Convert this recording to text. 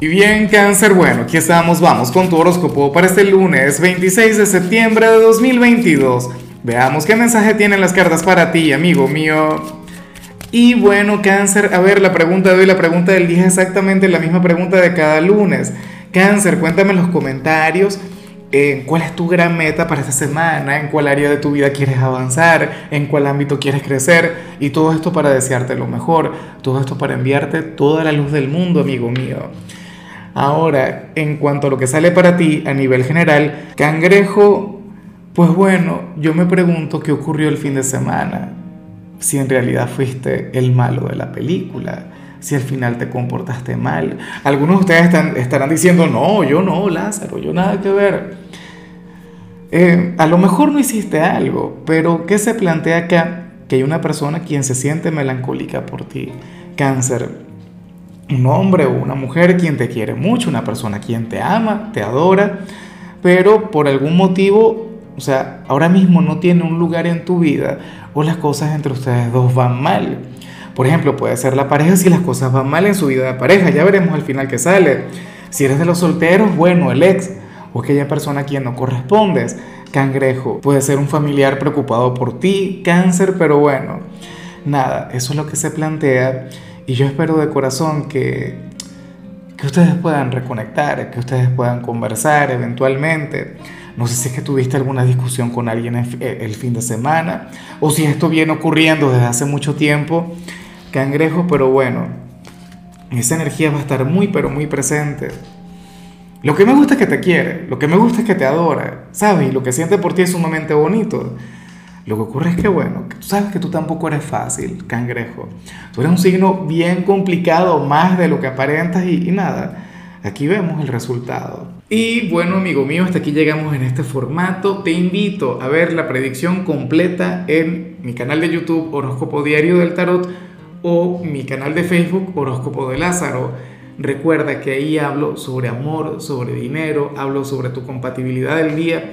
Y bien, cáncer, bueno, aquí estamos, vamos con tu horóscopo para este lunes 26 de septiembre de 2022. Veamos qué mensaje tienen las cartas para ti, amigo mío. Y bueno, cáncer, a ver, la pregunta de hoy, la pregunta del día es exactamente la misma pregunta de cada lunes. Cáncer, cuéntame en los comentarios eh, cuál es tu gran meta para esta semana, en cuál área de tu vida quieres avanzar, en cuál ámbito quieres crecer y todo esto para desearte lo mejor, todo esto para enviarte toda la luz del mundo, amigo mío. Ahora, en cuanto a lo que sale para ti a nivel general, cangrejo, pues bueno, yo me pregunto qué ocurrió el fin de semana. Si en realidad fuiste el malo de la película, si al final te comportaste mal. Algunos de ustedes están, estarán diciendo, no, yo no, Lázaro, yo nada que ver. Eh, a lo mejor no hiciste algo, pero ¿qué se plantea acá? Que hay una persona quien se siente melancólica por ti. Cáncer, un hombre o una mujer quien te quiere mucho, una persona quien te ama, te adora, pero por algún motivo, o sea, ahora mismo no tiene un lugar en tu vida o las cosas entre ustedes dos van mal. Por ejemplo, puede ser la pareja si las cosas van mal en su vida de pareja, ya veremos al final que sale. Si eres de los solteros, bueno, el ex o aquella persona a quien no correspondes, cangrejo, puede ser un familiar preocupado por ti, cáncer, pero bueno, nada, eso es lo que se plantea y yo espero de corazón que, que ustedes puedan reconectar, que ustedes puedan conversar eventualmente. No sé si es que tuviste alguna discusión con alguien el fin de semana o si esto viene ocurriendo desde hace mucho tiempo. Cangrejo, pero bueno, esa energía va a estar muy, pero muy presente. Lo que me gusta es que te quiere, lo que me gusta es que te adora, ¿sabes? Y lo que siente por ti es sumamente bonito. Lo que ocurre es que, bueno, tú sabes que tú tampoco eres fácil, cangrejo. Tú eres un signo bien complicado, más de lo que aparentas y, nada. Aquí vemos el resultado. Y bueno, amigo mío, hasta aquí llegamos en este formato. Te invito a ver la predicción completa en mi canal de YouTube Horóscopo Diario del Tarot o mi canal de Facebook Horóscopo de Lázaro. Recuerda que ahí hablo sobre amor, sobre dinero, hablo sobre tu compatibilidad del día